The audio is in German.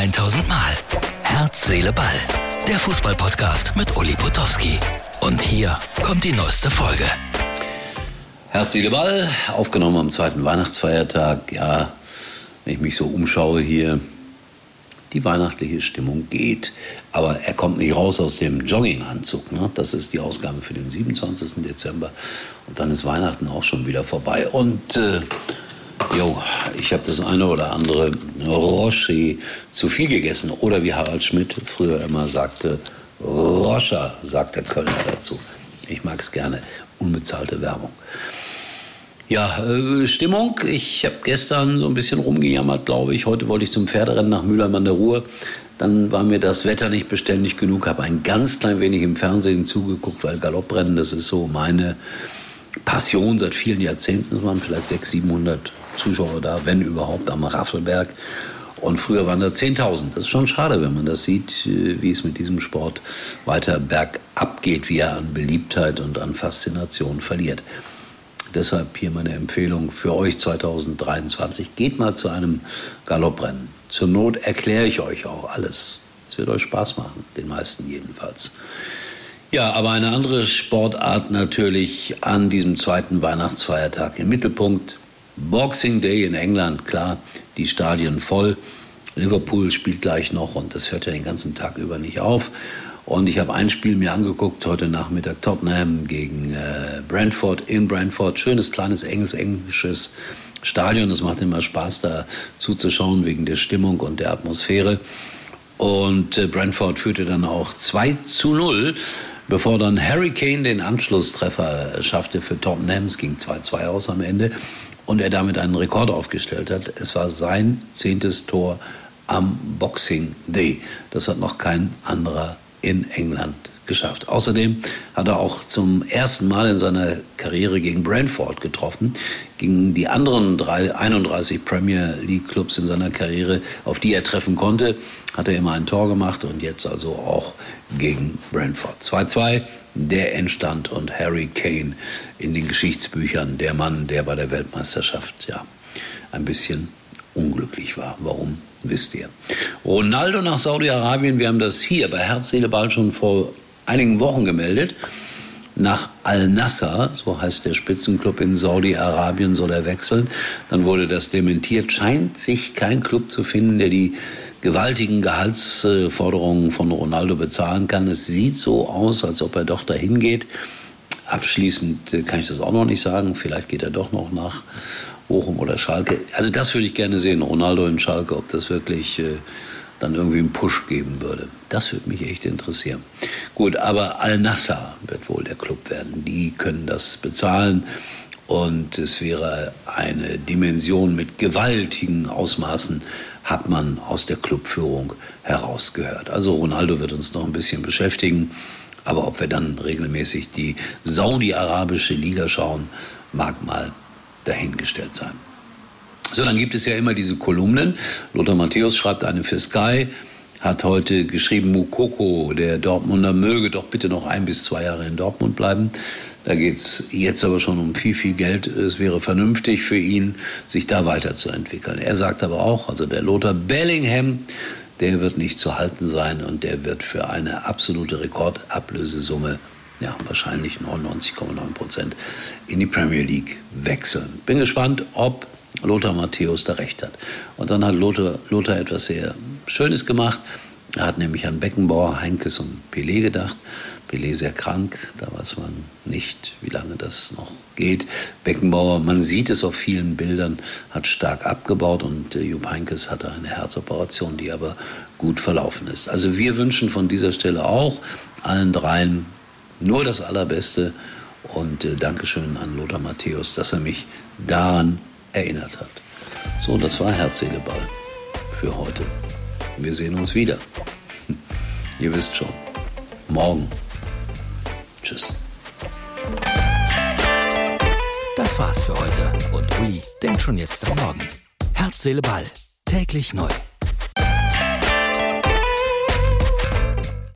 1000 Mal. Herz, Seele, Ball. Der Fußballpodcast mit Uli Potowski. Und hier kommt die neueste Folge. Herz, Seele, Ball, aufgenommen am zweiten Weihnachtsfeiertag. Ja, wenn ich mich so umschaue hier, die weihnachtliche Stimmung geht. Aber er kommt nicht raus aus dem Jogginganzug. Ne? Das ist die Ausgabe für den 27. Dezember. Und dann ist Weihnachten auch schon wieder vorbei. Und äh, jo, ich habe das eine oder andere Roche zu viel gegessen. Oder wie Harald Schmidt früher immer sagte, Roscher, sagt der Kölner dazu. Ich mag es gerne. Unbezahlte Werbung. Ja, äh, Stimmung. Ich habe gestern so ein bisschen rumgejammert, glaube ich. Heute wollte ich zum Pferderennen nach Mülheim an der Ruhr. Dann war mir das Wetter nicht beständig genug, habe ein ganz klein wenig im Fernsehen zugeguckt, weil Galopprennen, das ist so meine Passion seit vielen Jahrzehnten. Es waren vielleicht 600, 700 Zuschauer da, wenn überhaupt, am Raffelberg. Und früher waren da 10.000. Das ist schon schade, wenn man das sieht, äh, wie es mit diesem Sport weiter bergab geht, wie er an Beliebtheit und an Faszination verliert. Deshalb hier meine Empfehlung für euch 2023. Geht mal zu einem Galopprennen. Zur Not erkläre ich euch auch alles. Es wird euch Spaß machen, den meisten jedenfalls. Ja, aber eine andere Sportart natürlich an diesem zweiten Weihnachtsfeiertag im Mittelpunkt. Boxing Day in England, klar, die Stadien voll. Liverpool spielt gleich noch und das hört ja den ganzen Tag über nicht auf. Und ich habe ein Spiel mir angeguckt, heute Nachmittag Tottenham gegen äh, Brentford in Brentford. Schönes, kleines, enges, englisches Stadion. Es macht immer Spaß, da zuzuschauen wegen der Stimmung und der Atmosphäre. Und äh, Brentford führte dann auch 2 zu 0, bevor dann Harry Kane den Anschlusstreffer schaffte für Tottenham. Es ging 2-2 aus am Ende. Und er damit einen Rekord aufgestellt hat. Es war sein zehntes Tor am Boxing Day. Das hat noch kein anderer in England geschafft. Außerdem hat er auch zum ersten Mal in seiner Karriere gegen Brentford getroffen. Gegen die anderen drei, 31 Premier League Clubs in seiner Karriere, auf die er treffen konnte, hat er immer ein Tor gemacht und jetzt also auch gegen Brentford. 2-2 der entstand und Harry Kane in den Geschichtsbüchern der Mann, der bei der Weltmeisterschaft ja ein bisschen unglücklich war. Warum? Wisst ihr. Ronaldo nach Saudi-Arabien, wir haben das hier bei Herz, Seele, Ball schon vor einigen Wochen gemeldet. Nach Al-Nassr, so heißt der Spitzenclub in Saudi-Arabien, soll er wechseln. Dann wurde das dementiert. Scheint sich kein Club zu finden, der die gewaltigen Gehaltsforderungen von Ronaldo bezahlen kann. Es sieht so aus, als ob er doch dahin geht. Abschließend kann ich das auch noch nicht sagen. Vielleicht geht er doch noch nach Bochum oder Schalke. Also das würde ich gerne sehen, Ronaldo in Schalke, ob das wirklich äh, dann irgendwie einen Push geben würde. Das würde mich echt interessieren. Gut, aber Al-Nassr wird wohl der Club werden. Die können das bezahlen. Und es wäre eine Dimension mit gewaltigen Ausmaßen, hat man aus der Clubführung herausgehört. Also Ronaldo wird uns noch ein bisschen beschäftigen. Aber ob wir dann regelmäßig die saudi-arabische Liga schauen, mag mal dahingestellt sein. So, dann gibt es ja immer diese Kolumnen. Lothar Matthäus schreibt eine für Sky, hat heute geschrieben, Mukoko, der Dortmunder, möge doch bitte noch ein bis zwei Jahre in Dortmund bleiben. Da geht es jetzt aber schon um viel, viel Geld. Es wäre vernünftig für ihn, sich da weiterzuentwickeln. Er sagt aber auch, also der Lothar Bellingham, der wird nicht zu halten sein und der wird für eine absolute Rekordablösesumme ja, wahrscheinlich 99,9 Prozent in die Premier League wechseln. Bin gespannt, ob Lothar Matthäus da recht hat. Und dann hat Lothar, Lothar etwas sehr Schönes gemacht. Er hat nämlich an Beckenbauer, Heinkes und Pelé gedacht. Pelé sehr krank, da weiß man nicht, wie lange das noch geht. Beckenbauer, man sieht es auf vielen Bildern, hat stark abgebaut und äh, Jupp Heinkes hatte eine Herzoperation, die aber gut verlaufen ist. Also wir wünschen von dieser Stelle auch allen dreien nur das Allerbeste und äh, Dankeschön an Lothar Matthäus, dass er mich daran erinnert hat. So, das war Herz, Ball für heute. Wir sehen uns wieder. Ihr wisst schon. Morgen. Tschüss. Das war's für heute. Und Uli denkt schon jetzt am Morgen. Herz, Seele, Ball. Täglich neu.